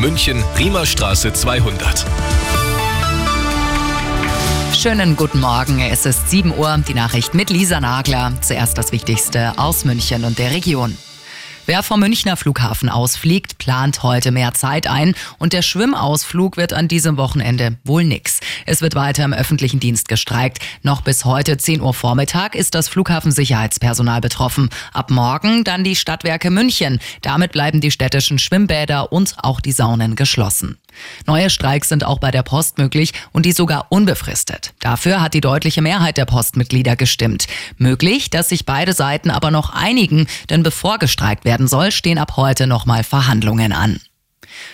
München, Riemerstraße 200. Schönen guten Morgen. Es ist 7 Uhr. Die Nachricht mit Lisa Nagler. Zuerst das Wichtigste aus München und der Region. Wer vom Münchner Flughafen ausfliegt, plant heute mehr Zeit ein und der Schwimmausflug wird an diesem Wochenende wohl nix. Es wird weiter im öffentlichen Dienst gestreikt. Noch bis heute 10 Uhr Vormittag ist das Flughafensicherheitspersonal betroffen. Ab morgen dann die Stadtwerke München. Damit bleiben die städtischen Schwimmbäder und auch die Saunen geschlossen. Neue Streiks sind auch bei der Post möglich und die sogar unbefristet. Dafür hat die deutliche Mehrheit der Postmitglieder gestimmt. Möglich, dass sich beide Seiten aber noch einigen, denn bevor gestreikt werden soll, stehen ab heute nochmal Verhandlungen an.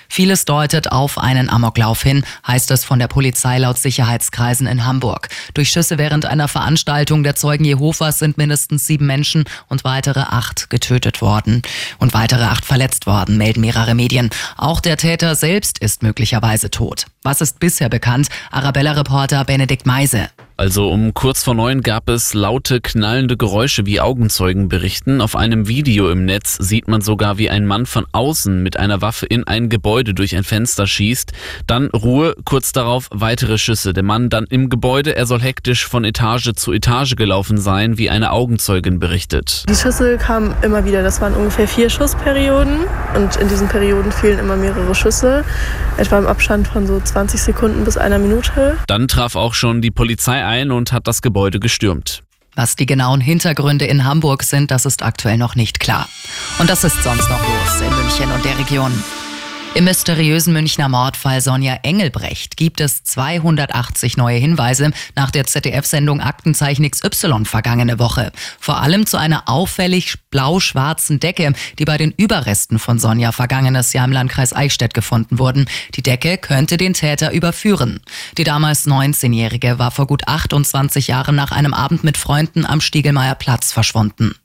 Vieles deutet auf einen Amoklauf hin, heißt es von der Polizei laut Sicherheitskreisen in Hamburg. Durch Schüsse während einer Veranstaltung der Zeugen Jehovas sind mindestens sieben Menschen und weitere acht getötet worden und weitere acht verletzt worden, melden mehrere Medien. Auch der Täter selbst ist möglicherweise tot. Was ist bisher bekannt? Arabella-Reporter Benedikt Meise. Also um kurz vor neun gab es laute, knallende Geräusche, wie Augenzeugen berichten. Auf einem Video im Netz sieht man sogar, wie ein Mann von außen mit einer Waffe in ein Gebäude durch ein Fenster schießt. Dann Ruhe, kurz darauf weitere Schüsse. Der Mann dann im Gebäude, er soll hektisch von Etage zu Etage gelaufen sein, wie eine Augenzeugin berichtet. Die Schüsse kamen immer wieder, das waren ungefähr vier Schussperioden und in diesen Perioden fielen immer mehrere Schüsse, etwa im Abstand von so 20 Sekunden bis einer Minute. Dann traf auch schon die Polizei ein und hat das Gebäude gestürmt. Was die genauen Hintergründe in Hamburg sind, das ist aktuell noch nicht klar. Und das ist sonst noch los in München und der Region. Im mysteriösen Münchner Mordfall Sonja Engelbrecht gibt es 280 neue Hinweise nach der ZDF-Sendung Aktenzeichen XY vergangene Woche. Vor allem zu einer auffällig blau-schwarzen Decke, die bei den Überresten von Sonja vergangenes Jahr im Landkreis Eichstätt gefunden wurden. Die Decke könnte den Täter überführen. Die damals 19-Jährige war vor gut 28 Jahren nach einem Abend mit Freunden am Stiegelmeier Platz verschwunden.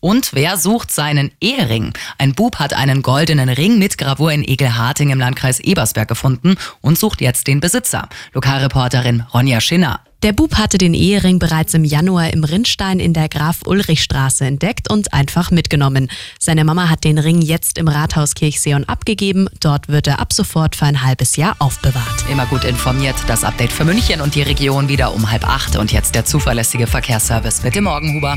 Und wer sucht seinen Ehering? Ein Bub hat einen goldenen Ring mit Gravur in Egelharting im Landkreis Ebersberg gefunden und sucht jetzt den Besitzer. Lokalreporterin Ronja Schinner. Der Bub hatte den Ehering bereits im Januar im Rindstein in der Graf-Ulrich-Straße entdeckt und einfach mitgenommen. Seine Mama hat den Ring jetzt im Rathaus Kirchseon abgegeben. Dort wird er ab sofort für ein halbes Jahr aufbewahrt. Immer gut informiert. Das Update für München und die Region wieder um halb acht. Und jetzt der zuverlässige Verkehrsservice mit dem Morgenhuber.